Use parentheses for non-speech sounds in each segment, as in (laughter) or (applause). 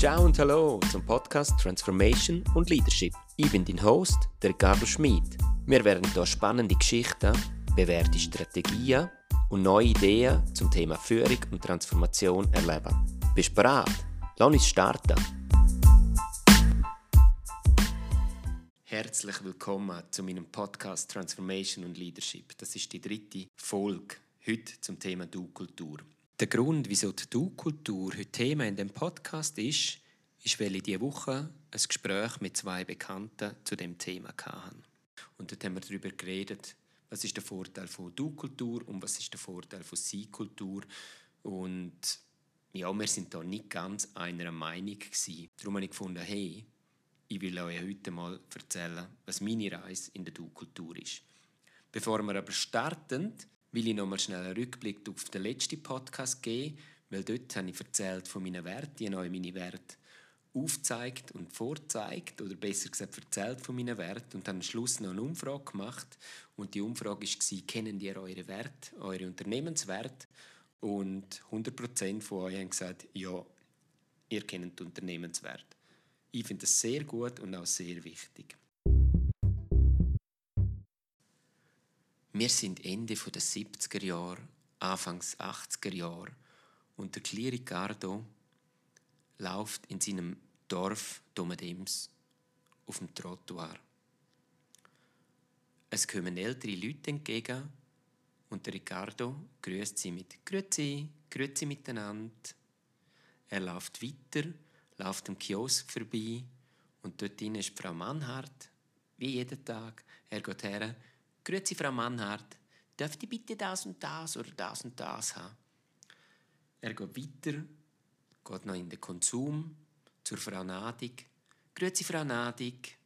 Ciao und hallo zum Podcast Transformation und Leadership. Ich bin dein Host, der Ricardo Schmid. Wir werden hier spannende Geschichten, bewährte Strategien und neue Ideen zum Thema Führung und Transformation erleben. Bist du bereit? Lass uns starten. Herzlich willkommen zu meinem Podcast Transformation und Leadership. Das ist die dritte Folge heute zum Thema Du-Kultur. Der Grund, wieso die Du-Kultur heute Thema in dem Podcast ist, ist, weil ich diese Woche ein Gespräch mit zwei Bekannten zu dem Thema hatte. Und dort haben wir darüber geredet, was ist der Vorteil von Du-Kultur und was ist der Vorteil von Sie-Kultur. Und ja, wir sind da nicht ganz einer Meinung gewesen. Darum habe ich gefunden, hey, ich will euch heute mal erzählen, was meine Reise in der Du-Kultur ist. Bevor wir aber starten, will ich noch mal schnell einen Rückblick auf den letzten Podcast geben, weil dort habe ich erzählt von meinen Werten, ich habe meine Werte aufzeigt und vorzeigt oder besser gesagt erzählt von meinen Werten und dann am Schluss noch eine Umfrage gemacht und die Umfrage war, kennen ihr eure Werte, eure Unternehmenswerte und 100% von euch haben gesagt, ja, ihr kennt die Unternehmenswerte. Ich finde das sehr gut und auch sehr wichtig. Wir sind Ende der 70er Jahre, Anfangs 80er Jahre und der Cli Ricardo läuft in seinem Dorf Domadems auf dem Trottoir. Es kommen ältere Leute entgegen und der Ricardo grüßt sie mit Grüezi, Grüezi miteinander. Er läuft weiter, läuft am Kiosk vorbei und dort ist Frau Mannhardt, wie jeden Tag. Er geht her, Grüezi, Frau Mannhardt. Dürfte ich bitte das und das oder das und das haben? Er geht weiter, geht noch in den Konsum zur Frau Nadig. Grüezi, Frau Nadig.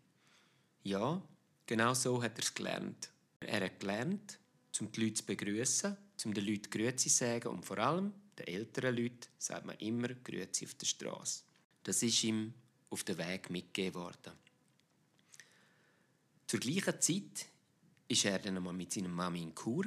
Ja, genau so hat er es gelernt. Er hat gelernt, um die Leute zu begrüßen, um den Leuten Grüezi zu sagen und vor allem den älteren Leuten sagt man immer Grüezi auf der Straße. Das ist ihm auf den Weg mitgegeben worden. Zur gleichen Zeit ist er dann einmal mit seiner Mami in Chur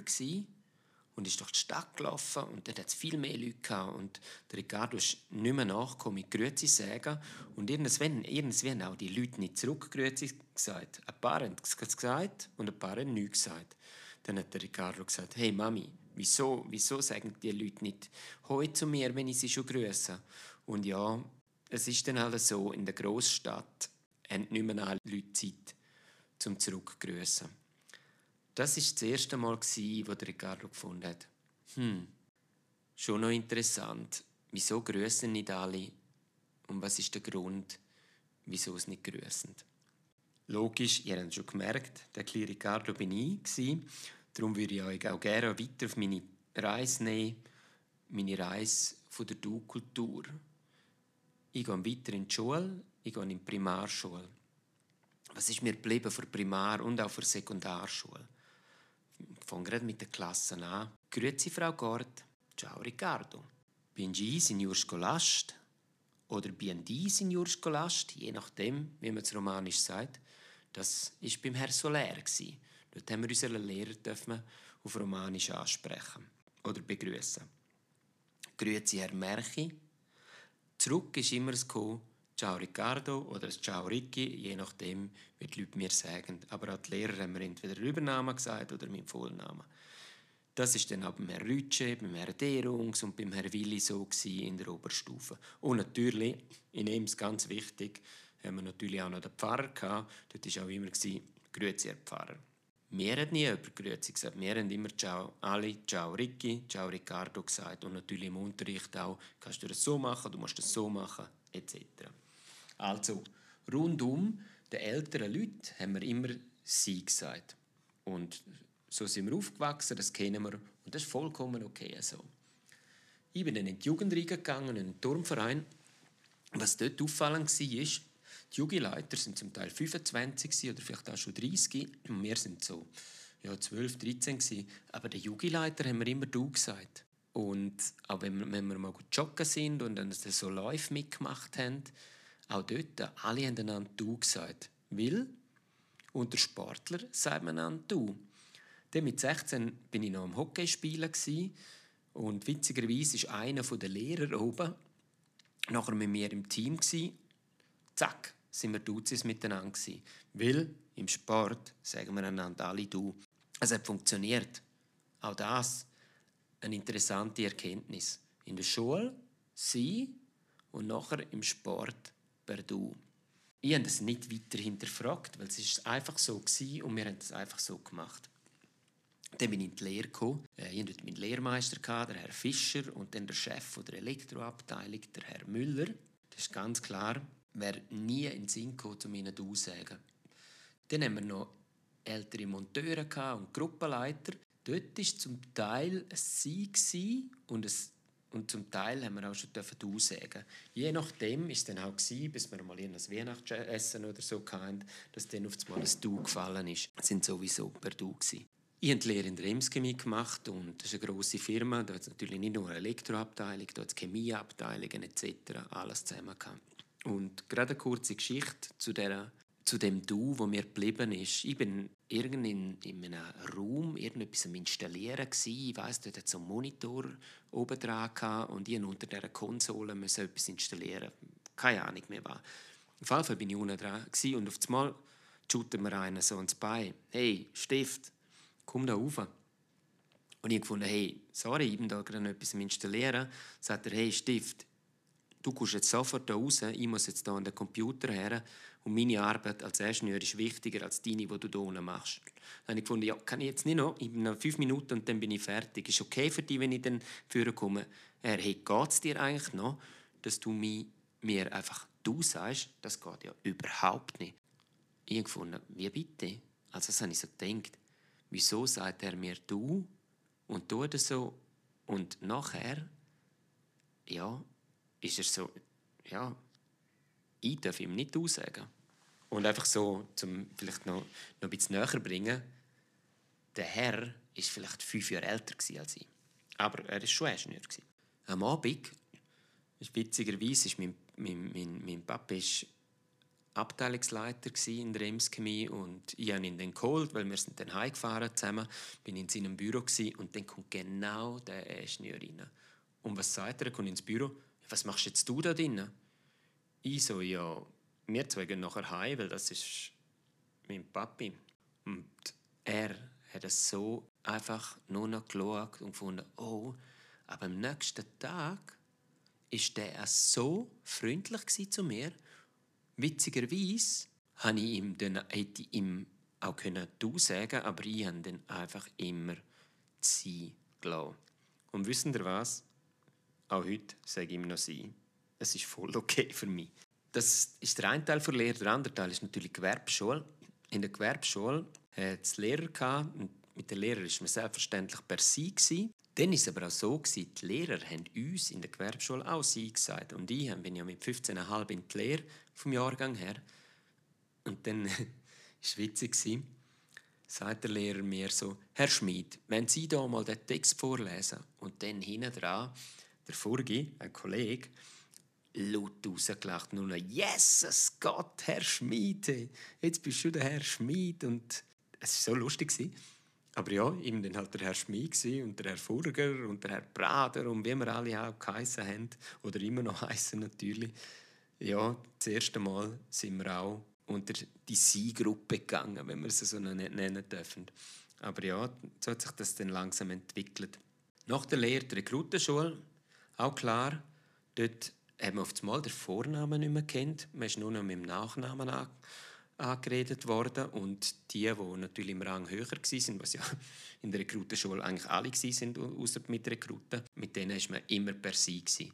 und ist durch die Stadt gelaufen und dort hat es viel mehr Leute gehabt und der Ricardo ist nicht mehr nachgekommen mit Grüezi sagen und irgendwann, irgendwann auch die Leute nicht zurück Grüezi gesagt. Ein paar haben es gesagt und ein paar haben nichts gesagt. Dann hat der Ricardo gesagt, hey Mami, wieso, wieso sagen die Leute nicht «Hoi» zu mir, wenn ich sie schon grüße? Und ja, es ist dann halt so, in der Großstadt haben nicht mehr alle Leute Zeit, zum zurückgrüßen. Das war das erste Mal, wo Ricardo gefunden hat. Hm, schon noch interessant. Wieso grüßen nicht alle? Und was ist der Grund, wieso es nicht grüßen? Logisch, ihr habt schon gemerkt, der kleine Ricardo bin ich. Darum würde ich euch auch gerne weiter auf meine Reise nehmen. Meine Reise von der Du-Kultur. Ich gehe weiter in die Schule, ich gehe in die Primarschule. Was ist mir geblieben für Primar- und auch für Sekundarschule? Fange gerade mit der Klasse an. Grüezi, Frau Gord. Ciao, Riccardo. Bin ich Signor Scholast? Oder bin die Signor Scholast? Je nachdem, wie man es romanisch sagt. Das war beim Herr Soler. Dort haben wir unseren Lehrer dürfen auf Romanisch ansprechen oder begrüßen. Grüezi, Herr Merchi. Zurück ist immer das Ko, Ciao Riccardo oder Ciao Ricky, je nachdem, wie die Leute mir sagen. Aber auch die Lehrer haben mir entweder den Übernamen gesagt oder meinen Vollnamen. Das ist dann auch beim Herrn Rütsche, beim Herrn Derungs und beim Herrn Willi so in der Oberstufe. Und natürlich, in ihm ganz wichtig, haben wir natürlich auch noch den Pfarrer gehabt. Dort war auch immer «Grüezi, Herr Pfarrer». Wir haben nie über Grüezi gesagt. Wir haben immer Ciao Ali, Ciao Ricky, Ciao Riccardo gesagt. Und natürlich im Unterricht auch, kannst du das so machen, du musst das so machen, etc. Also, rundum den älteren Leuten haben wir immer «sie» gesagt. Und so sind wir aufgewachsen, das kennen wir. Und das ist vollkommen okay so. Ich bin dann in die Jugend reingegangen, in den Turmverein. Was dort auffallend war, ist, die Jugendleiter sind zum Teil 25 oder vielleicht auch schon 30 und wir sind so ja, 12, 13 gewesen. Aber den Jugendleiter haben wir immer «du» gesagt. Und auch wenn wir, wenn wir mal gut joggen sind und dann so live mitgemacht haben, auch dort, alle haben einander «du» gesagt. Weil unter Sportler sagt man einander «du». Dann mit 16 bin ich noch am Hockeyspielen und witzigerweise ist einer der Lehrer oben nachher mit mir im Team. Zack, sind wir Duzis miteinander. Weil im Sport sagen wir einander alle du. Es hat funktioniert. Auch das eine interessante Erkenntnis. In der Schule sie und nachher im Sport per du. Ich habe das nicht weiter hinterfragt, weil es ist einfach so war und wir haben das einfach so gemacht. Dann bin ich in die Lehre gekommen. Äh, ich hatte meinen Lehrmeister, der Herr Fischer, und dann der Chef der Elektroabteilung, der Herr Müller. Das ist ganz klar, wer nie in den Sinn gekommen, um ihnen zu sagen. Dann haben wir noch ältere Monteure und Gruppenleiter. Dort war zum Teil ein Sie und, ein, und zum Teil haben wir auch schon du sagen. Je nachdem war es dann auch, gewesen, bis wir mal in ein Weihnachtsessen oder so hatten, dass dann auf einmal ein Du gefallen ist. Das sind sowieso per Du. Gewesen. Ich habe die Lehre in der Emschemie gemacht und das ist eine grosse Firma. Da hat es natürlich nicht nur eine Elektroabteilung, da hat es Chemieabteilungen etc. alles zusammen gehabt. Und gerade eine kurze Geschichte zu, der, zu dem Du, wo mir geblieben ist. Ich bin irgend in, einem Raum irgendetwas am Installieren gsi. Ich weiss, dort hat so einen Monitor oben dran und ich unter dieser Konsole musste etwas installieren. Keine Ahnung mehr was. Auf jeden Fall bin ich unten dran und auf einmal shootet mir einer so ins Bein. Hey, Stift, komm da rauf. Und ich gefunden, hey, sorry, ich bin da gerade etwas installieren. Sagt er, hey, Stift, du kommst jetzt sofort da raus, ich muss jetzt da an den Computer her und meine Arbeit als Ingenieur ist wichtiger als deine, die du hier unten machst. Dann habe ich gefunden, ja, kann ich jetzt nicht noch, ich bin fünf Minuten und dann bin ich fertig. Ist okay für dich, wenn ich dann führen komme? Er, hey, geht es dir eigentlich noch, dass du mir, einfach du sagst? Das geht ja überhaupt nicht. Ich habe gefunden, wie bitte? Also das habe ich so gedacht wieso sagt er mir du und tut er so und nachher, ja, ist er so, ja, ich darf ihm nicht du sagen. Und einfach so, zum vielleicht noch, noch ein bisschen näher bringen, der Herr ist vielleicht fünf Jahre älter als ich. Aber er war schon Ingenieur. Am Abend, witzigerweise, ist mein, mein, mein, mein Papa ist Abteilungsleiter in der Emschemie und ich habe ihn dann geholt, weil wir sind dann heimgefahren zusammen, bin in seinem Büro und dann kommt genau der Ingenieur rein. Und was sagt er? Er kommt ins Büro. Was machst jetzt du da drinnen? Ich so, ja, wir zwei gehen nachher heim, weil das ist mein Papi. Und er hat es so einfach nur noch geschaut und gefunden, oh, aber am nächsten Tag ist der so freundlich zu mir Witzigerweise hätte ich ihm dann, hätte ich ihm auch können «du» sagen aber ich habe dann einfach immer «sie» gelassen. Und wissen ihr was? Auch heute sage ich ihm noch «sie». Es ist voll okay für mich. Das ist der eine Teil der Lehre. Der andere Teil ist natürlich die Gewerbeschule. In der Gewerbeschule hatte es Lehrer. Und mit den Lehrern war man selbstverständlich per «sie». Dann war es aber auch so, die Lehrer haben uns in der Gewerbeschule auch «sie» gesagt. Und ich bin ja mit 15,5 in die Lehre vom Jahrgang her. Und dann (laughs) war es witzig, sagt der Lehrer mir so, Herr Schmid, wenn Sie da mal den Text vorlesen und dann hinten dran, der Furgi, ein Kollege, laut rausgelacht, nur noch, Jesus Gott, Herr Schmid, jetzt bist du der Herr Schmid und es war so lustig. Aber ja, eben dann halt der Herr Schmid und der Herr Furger und der Herr Prader und wie wir alle auch geheissen haben, oder immer noch heißen natürlich. Ja, das erste Mal sind wir auch unter die Sie-Gruppe gegangen, wenn wir es so nennen dürfen. Aber ja, so hat sich das dann langsam entwickelt. Nach der Lehre der Rekrutenschule, auch klar, dort haben wir auf einmal den Vornamen nicht mehr kennt. Man ist nur noch mit dem Nachnamen an, angeredet worden. Und die, die natürlich im Rang höher waren, was ja (laughs) in der Rekrutenschule eigentlich alle waren, außer mit Rekruten, mit denen war man immer per Sie. Gewesen.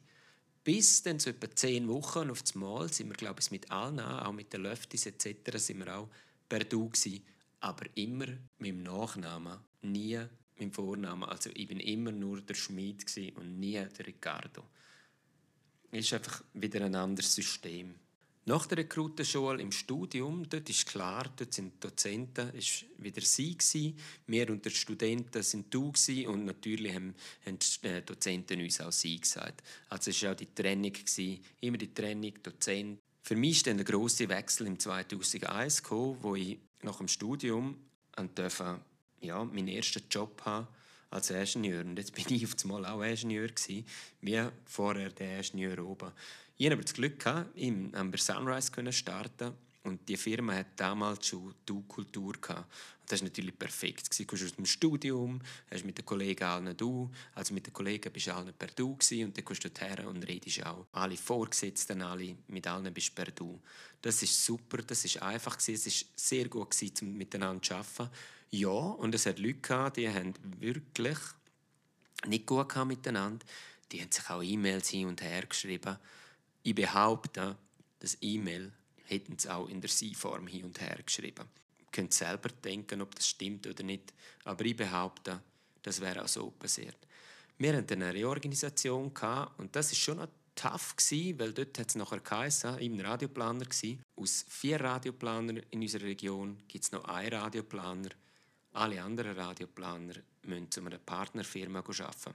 Bis dann so etwa zehn Wochen auf das Mal sind wir, glaube ich, mit allen, auch mit den Löftis etc., sind wir auch per Du gewesen, aber immer mit dem Nachnamen, nie mit dem Vornamen. Also ich bin immer nur der Schmied und nie der Ricardo. Es ist einfach wieder ein anderes System. Nach der Rekrutenschule im Studium, dort ist klar, dort sind die Dozenten, ist wieder sie gewesen. Wir und die Studenten sind du gewesen, und natürlich haben, haben die äh, Dozenten uns auch sie gesagt. Also es war auch die Trennung gewesen, immer die Trennung Dozent. Für mich ist dann der große Wechsel im 2001 gekommen, wo ich nach dem Studium durfte, ja, meinen ersten Job haben als Ingenieur. Und jetzt bin ich auf einmal auch Ingenieur gewesen, wie vorher der Ingenieur oben. Ich hatte aber das Glück, gehabt, im, bei Sunrise zu starten und die Firma hat damals schon Du-Kultur gehabt. Das war natürlich perfekt. Du kommst aus dem Studium, hast mit den Kollegen allen Du, also mit den Kollegen bist du allen per Du gewesen, und dann kommst du her und redest auch. Alle Vorgesetzten, alle, mit allen bist du per Du. Das ist super, das ist einfach gewesen, es war sehr gut gewesen, miteinander zu arbeiten. Ja, und es hat Leute gehabt, die haben wirklich nicht gut miteinander. Die haben sich auch E-Mails hin und her geschrieben. Ich behaupte, dass E-Mail hätten sie auch in der Sie-Form hin und her geschrieben. Ihr könnt selber denken, ob das stimmt oder nicht, aber ich behaupte, das wäre auch so passiert. Wir hatten eine Reorganisation und das ist schon noch tough weil dort hat es nachher geheißen, ich war Radioplaner. Aus vier Radioplanern in unserer Region gibt es noch einen Radioplaner. Alle anderen Radioplaner müssen zu einer Partnerfirma arbeiten.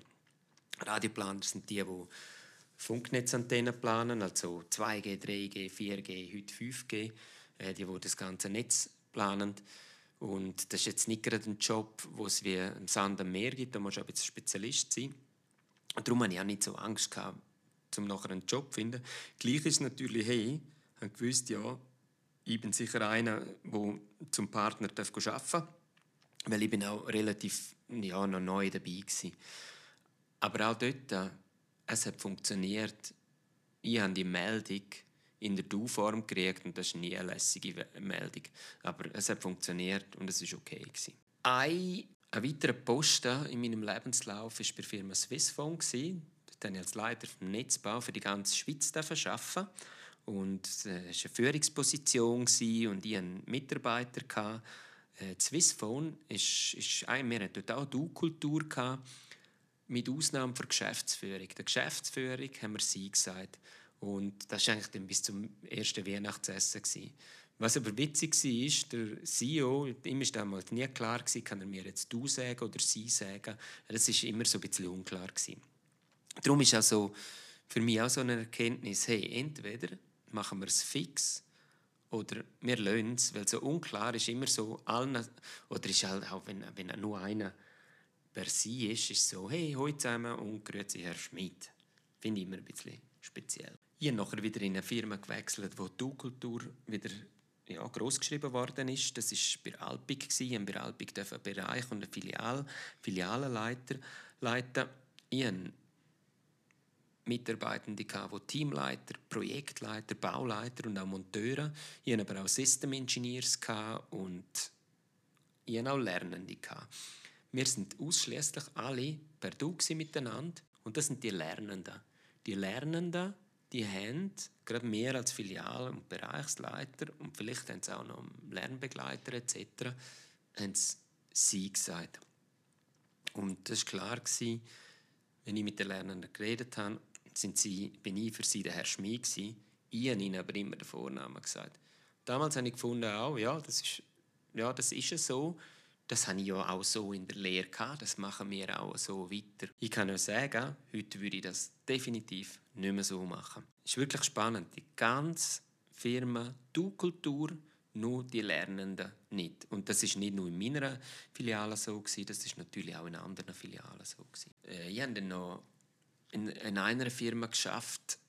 Radioplaner sind die, die Funknetzantennen planen, also 2G, 3G, 4G, heute 5G, äh, die, die das ganze Netz planen. Und das ist jetzt nicht gerade ein Job, wo es wie ein Sand am Meer gibt, da musst du ein Spezialist sein. Und darum hatte ich auch nicht so Angst, gehabt, um nachher einen Job zu finden. Gleich ist natürlich, hey, ich gewusst, ja, ich bin sicher einer, der zum Partner arbeiten darf, weil ich bin auch relativ ja, noch neu dabei war. Aber auch dort äh, es hat funktioniert. Ich habe die Meldung in der Du-Form gekriegt und das ist nie eine lässige Meldung. Aber es hat funktioniert und es war okay. Ein, ein weiterer Posten in meinem Lebenslauf war bei der Firma Swissphone. Dort durfte ich als Leiter vom Netzbau für die ganze Schweiz arbeiten. Und es war eine Führungsposition und ich hatte Mitarbeiter. Äh, Swissphone ist, ist ein, wir hatten dort auch Du-Kultur mit Ausnahme der Geschäftsführung. Der Geschäftsführung haben wir sie gesagt. Und das war eigentlich dann bis zum ersten Weihnachtsessen. Gewesen. Was aber witzig war, der CEO, ihm war damals nie klar, gewesen, kann er mir jetzt du sagen oder sie sagen. Das war immer so ein bisschen unklar. Gewesen. Darum ist also für mich auch so eine Erkenntnis, hey, entweder machen wir es fix oder wir lösen es, weil so unklar ist immer so, allen, oder ist halt auch, wenn, wenn nur einer per se ist, ist so, hey, heute zusammen und grüezi Herr Schmidt. Finde ich immer ein bisschen speziell. Ich habe nachher wieder in eine Firma gewechselt, wo die kultur wieder ja, gross geschrieben worden ist. Das war bei Alpik. Ich habe bei Alpik einen Bereich und eine Filial, Filialenleiter leiten. Ich hatte Mitarbeitende, die Teamleiter, Projektleiter, Bauleiter und auch Monteure. Ich hatte aber auch System Engineers und ich hatte auch Lernende. Wir sind ausschließlich alle per Du miteinander und das sind die Lernenden. Die Lernenden, die haben gerade mehr als Filial- und Bereichsleiter und vielleicht haben sie auch noch Lernbegleiter etc. haben sie gesagt. Und das war klar, wenn ich mit den Lernenden geredet habe, sind sie, bin ich für sie der Herr Schmid gewesen. Ich habe ihnen aber immer den Vornamen gesagt. Damals habe ich gefunden, auch, ja, das ist, ja, das ist so das habe ich ja auch so in der Lehre gehabt, das machen wir auch so weiter. Ich kann euch sagen, heute würde ich das definitiv nicht mehr so machen. Es ist wirklich spannend. Die ganze Firma, die Kultur, nur die Lernenden nicht. Und das ist nicht nur in meiner Filiale so das ist natürlich auch in anderen Filialen so. Äh, ich habe dann noch in, in einer Firma geschafft,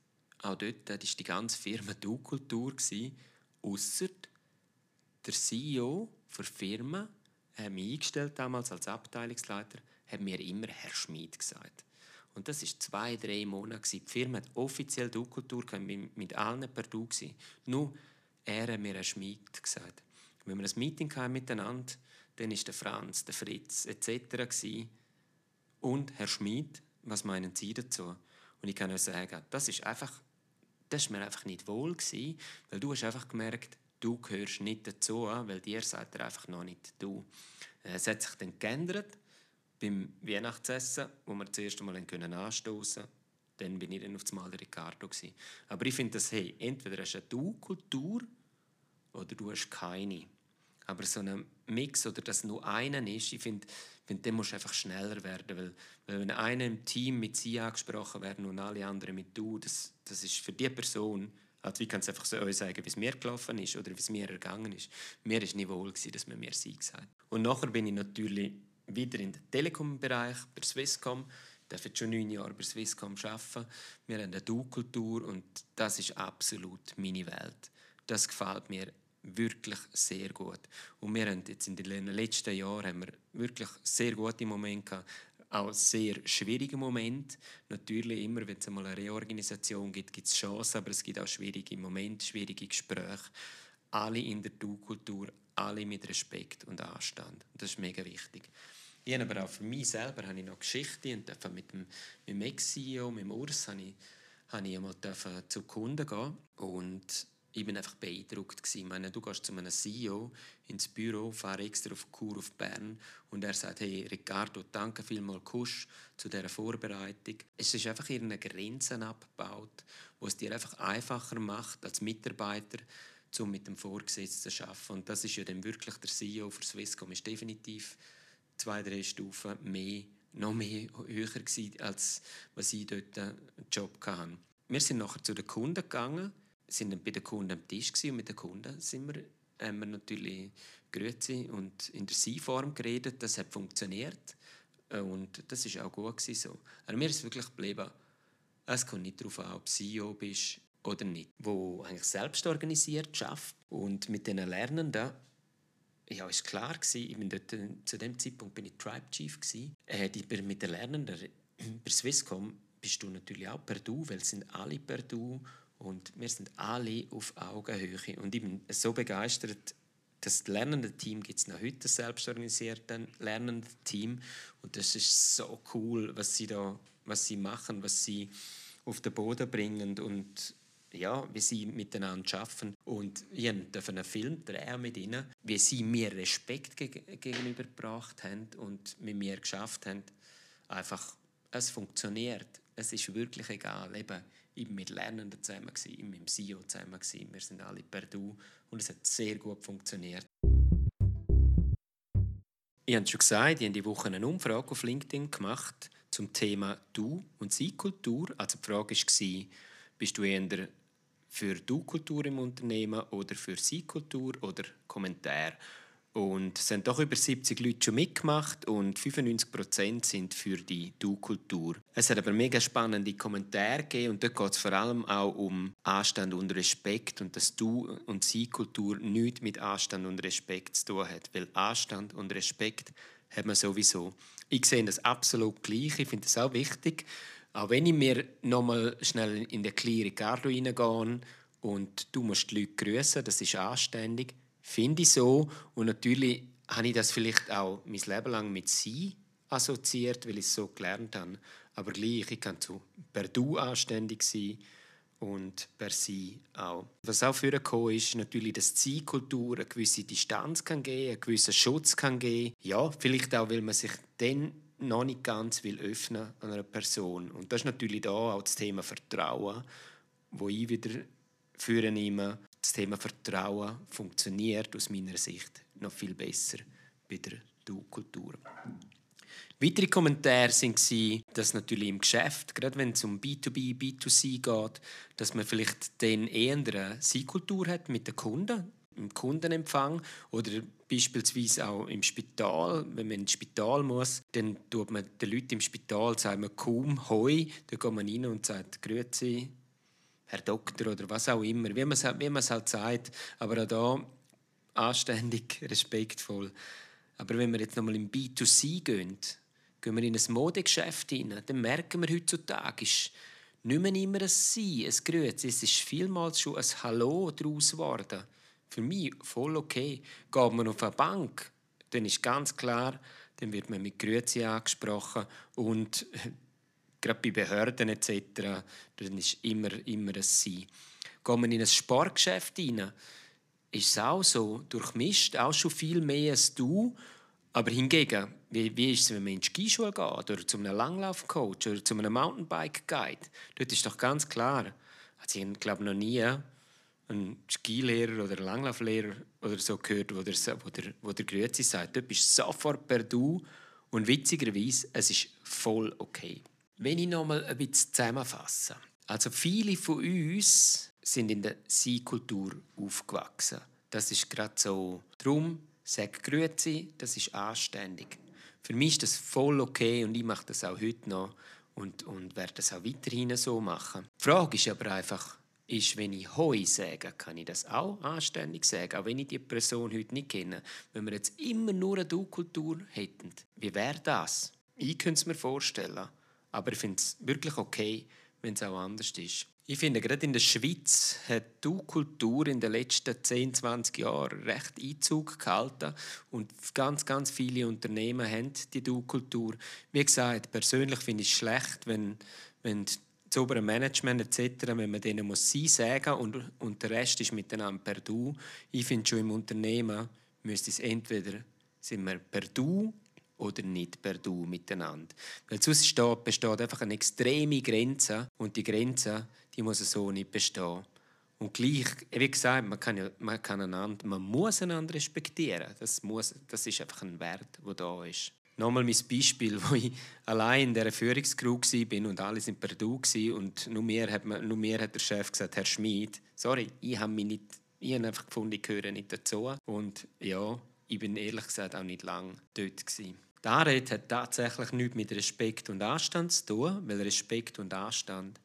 auch dort, war die ganze Firma Du-Kultur, außer der CEO der Firma äh, mich eingestellt damals als Abteilungsleiter, hat mir immer Herr Schmid gesagt. Und das ist zwei, drei Monate. Die Firma hat offiziell Du-Kultur mit, mit allen per Du. Nur er hat mir Herr Schmid gesagt. Wenn wir ein Meeting hatten miteinander, dann ist der Franz, der Fritz etc. Und Herr Schmid, was meinen Sie dazu? Und ich kann euch sagen, das ist einfach, das ist mir einfach nicht wohl gewesen, weil du hast einfach gemerkt, du gehörst nicht dazu, weil dir sagt er einfach noch nicht du. Äh, es hat sich dann geändert beim Weihnachtsessen, wo wir das erste Mal anstoßen können. Dann bin ich dann auf Mal der Ricardo. Gewesen. Aber ich finde das, hey, entweder hast du eine Du-Kultur oder du hast keine. Aber so ein Mix oder dass nur einer ist, ich finde, find, musst du einfach schneller werden. Weil, weil wenn einer im Team mit sie angesprochen werden und alle anderen mit du, das, das ist für die Person also ich kann es einfach so euch sagen, wie es mir gelaufen ist oder wie es mir ergangen ist. Mir war nicht wohl, dass man mir sie gesagt hat. Und nachher bin ich natürlich wieder in den Telekom-Bereich, bei Swisscom. dürfen schon neun Jahre bei Swisscom arbeiten. Wir haben eine Du-Kultur und das ist absolut meine Welt. Das gefällt mir wirklich sehr gut. Und wir haben jetzt in den letzten Jahren haben wir wirklich sehr gute Momente gehabt, auch sehr schwierige Momente. Natürlich immer, wenn es einmal eine Reorganisation gibt, gibt es Chancen, aber es gibt auch schwierige Momente, schwierige Gespräche. Alle in der Du-Kultur, alle mit Respekt und Anstand. Das ist mega wichtig. Ich habe aber auch für mich selber habe ich noch Geschichte und mit dem, mit dem Ex-CEO, mit dem Urs, habe ich, habe ich einmal zu Kunden gehen und ich bin einfach beeindruckt. Ich meine, du gehst zu einem CEO ins Büro, fahre extra auf Kur auf Bern und er sagt, hey Ricardo, danke vielmals Kusch zu dieser Vorbereitung. Es ist einfach irgendeine Grenzen abgebaut, wo es dir einfach einfacher macht als Mitarbeiter, um mit dem Vorgesetzten zu arbeiten. Und das ist ja dann wirklich der CEO für Swisscom, ist definitiv zwei, drei Stufen mehr, noch mehr höher gewesen, als was ich dort einen Job hatte. Wir sind nachher zu den Kunden gegangen sind bei den Kunden am Tisch und mit den Kunden sind wir, haben wir natürlich Grüezi und in der Sie-Form geredet. Das hat funktioniert und das ist auch gut so. Aber mir ist wirklich geblieben, es kommt nicht darauf an, ob du CEO bist oder nicht. Wo eigentlich selbst organisiert schafft und mit den Lernenden ja, ist klar gewesen, ich bin dort, zu dem Zeitpunkt bin ich Tribe Chief gewesen. Äh, mit den Lernenden bei Swisscom bist du natürlich auch per Du, weil es sind alle per Du und wir sind alle auf Augenhöhe. Und ich bin so begeistert, das lernende Team gibt es noch heute, das selbstorganisierte lernende Team. Und das ist so cool, was sie da was sie machen, was sie auf den Boden bringen und ja, wie sie miteinander arbeiten. Und ich durfte einen Film drehen mit ihnen, wie sie mir Respekt geg gegenübergebracht haben und mit mir geschafft haben. Einfach, es funktioniert. Es ist wirklich egal. Eben, war mit Lernenden zusammen, war mit dem CEO zusammen, wir sind alle per Du und es hat sehr gut funktioniert. Ich habe schon gesagt, ich habe die Woche eine Umfrage auf LinkedIn gemacht zum Thema Du- und Sie-Kultur. Also die Frage war, bist du eher für Du-Kultur im Unternehmen oder für Sie-Kultur oder Kommentar? Und es haben doch über 70 Leute schon mitgemacht und 95 Prozent sind für die Du-Kultur. Es hat aber mega spannende Kommentare gegeben und dort geht es vor allem auch um Anstand und Respekt und dass Du- und Sie-Kultur nichts mit Anstand und Respekt zu tun hat. Weil Anstand und Respekt hat man sowieso. Ich sehe das absolut gleich. Ich finde das auch wichtig. Auch wenn ich mir nochmal schnell in den kleinen Ricardo reingehe und du musst die Leute grüßen, das ist anständig Finde ich so. Und natürlich habe ich das vielleicht auch mein Leben lang mit sie assoziiert, weil ich es so gelernt habe. Aber gleich, ich kann so per Du anständig sein und per Sie auch. Was auch vorgekommen ist, natürlich, dass die Sie-Kultur eine gewisse Distanz kann geben, einen gewissen Schutz kann geben. Ja, vielleicht auch, weil man sich dann noch nicht ganz will öffnen an einer Person. Und das ist natürlich da auch das Thema Vertrauen, wo ich wieder führen nehme das Thema Vertrauen funktioniert aus meiner Sicht noch viel besser bei der Du-Kultur. Weitere Kommentare waren, dass natürlich im Geschäft, gerade wenn es um B2B, B2C geht, dass man vielleicht dann eher eine Sie-Kultur hat mit den Kunden, im Kundenempfang oder beispielsweise auch im Spital. Wenn man ins Spital muss, dann tut man den Leuten im Spital sagen wir kaum Hoi, dann geht man rein und sagt Grüezi, Herr Doktor oder was auch immer, wie man es, wie man es halt sagt, aber auch da anständig, (laughs) respektvoll. Aber wenn wir jetzt nochmal im B2C gehen, gehen wir in ein Modegeschäft hinein, dann merken wir heutzutage, ist nicht mehr immer ein Sie, ein Grüezi, es ist vielmals schon ein Hallo daraus geworden. Für mich voll okay. Geht man auf eine Bank, dann ist ganz klar, dann wird man mit Grüezi angesprochen und (laughs) gerade bei Behörden etc., dann ist immer, immer ein Sie. Geht man in ein Sportgeschäft hinein, ist es auch so, durchmischt, auch schon viel mehr als du. Aber hingegen, wie, wie ist es, wenn man in die Skischule geht oder zu einem Langlaufcoach oder zu einem Mountainbike-Guide? Dort ist doch ganz klar, also ich glaube noch nie einen Skilehrer oder einen Langlauflehrer oder so gehört, wo der, wo der, wo der Grüezi sagt, dort bist du sofort per Du und witzigerweise, es ist voll okay. Wenn ich noch mal ein bisschen zusammenfasse. Also viele von uns sind in der Sie-Kultur aufgewachsen. Das ist gerade so. Darum sag Grüezi, das ist anständig. Für mich ist das voll okay und ich mache das auch heute noch. und, und werde das auch weiterhin so machen. Die Frage ist aber einfach, ist, wenn ich Hoi sage, kann ich das auch anständig sagen, auch wenn ich die Person heute nicht kenne. Wenn wir jetzt immer nur eine Du-Kultur hätten, wie wäre das? Ich könnte es mir vorstellen, aber ich finde es wirklich okay, wenn es auch anders ist. Ich finde, gerade in der Schweiz hat die Du-Kultur in den letzten 10, 20 Jahren recht Einzug gehalten und ganz, ganz viele Unternehmen haben die Du-Kultur. Wie gesagt, persönlich finde ich es schlecht, wenn, wenn das obere Management etc., wenn man denen muss «sie» sagen und, und der Rest ist miteinander per «du». Ich finde schon im Unternehmen müsste es entweder sind wir per «du» oder nicht per «du» miteinander. Weil sonst steht, besteht einfach eine extreme Grenze und die Grenze, die muss so nicht bestehen. Und gleich, wie gesagt, man kann, ja, man, kann einander, man muss einander respektieren. Das, muss, das ist einfach ein Wert, der da ist. Nochmal mein Beispiel, (laughs) wo ich allein in dieser Führungscrew war und alle sind per Du und nur mir, hat man, nur mir hat der Chef gesagt, Herr Schmid, sorry, ich habe mich nicht, ich habe einfach gefunden, ich gehöre nicht dazu. Und ja, ich bin ehrlich gesagt auch nicht lange dort gewesen. Die Anrede hat tatsächlich nichts mit Respekt und Anstand zu tun, weil Respekt und Anstand,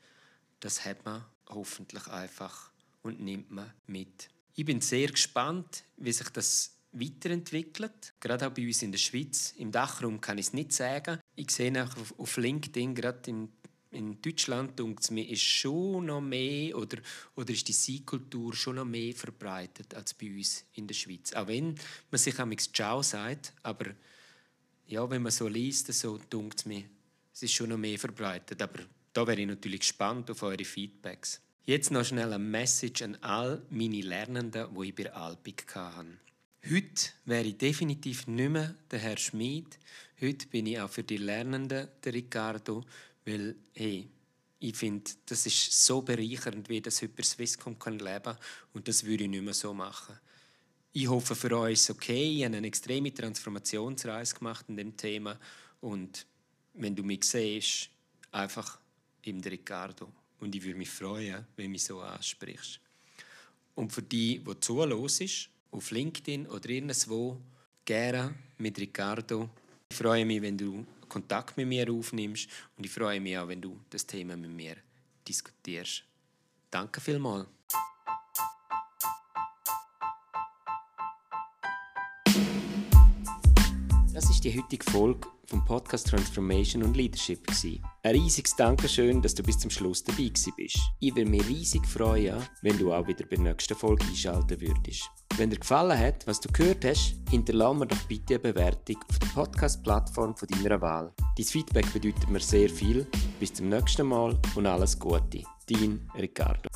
das hat man hoffentlich einfach und nimmt man mit. Ich bin sehr gespannt, wie sich das weiterentwickelt, gerade auch bei uns in der Schweiz. Im Dachraum kann ich es nicht sagen. Ich sehe auch auf LinkedIn, gerade in, in Deutschland, mir, ist schon noch mehr oder, oder ist die Sie-Kultur schon noch mehr verbreitet als bei uns in der Schweiz. Auch wenn man sich am Ciao sagt, aber ja, wenn man so liest, so es mir, es ist schon noch mehr verbreitet. Aber da wäre ich natürlich gespannt auf eure Feedbacks. Jetzt noch schnell eine Message an all meine Lernenden, die ich bei Alpik hatte. Heute wäre ich definitiv nicht mehr der Herr Schmid. Heute bin ich auch für die Lernenden der Ricardo, weil hey, ich finde, das ist so bereichernd, wie das heute bei Swisscom kann leben und das würde ich nicht mehr so machen. Ich hoffe für euch ist okay. Ich habe eine extreme Transformationsreise gemacht in dem Thema und wenn du mich siehst, einfach im Ricardo und ich würde mich freuen, wenn du mich so ansprichst. Und für die, die zuhören, auf LinkedIn oder irgendwo gerne mit Ricardo. Ich freue mich, wenn du Kontakt mit mir aufnimmst und ich freue mich auch, wenn du das Thema mit mir diskutierst. Danke vielmals. Das ist die heutige Folge vom Podcast Transformation und Leadership. Gewesen. Ein riesiges Dankeschön, dass du bis zum Schluss dabei bist. Ich würde mich riesig freuen, wenn du auch wieder bei der nächsten Folge einschalten würdest. Wenn dir gefallen hat, was du gehört hast, hinterlasse mir doch bitte eine Bewertung auf der Podcast-Plattform deiner Wahl. Dein Feedback bedeutet mir sehr viel. Bis zum nächsten Mal und alles Gute. Dein Ricardo.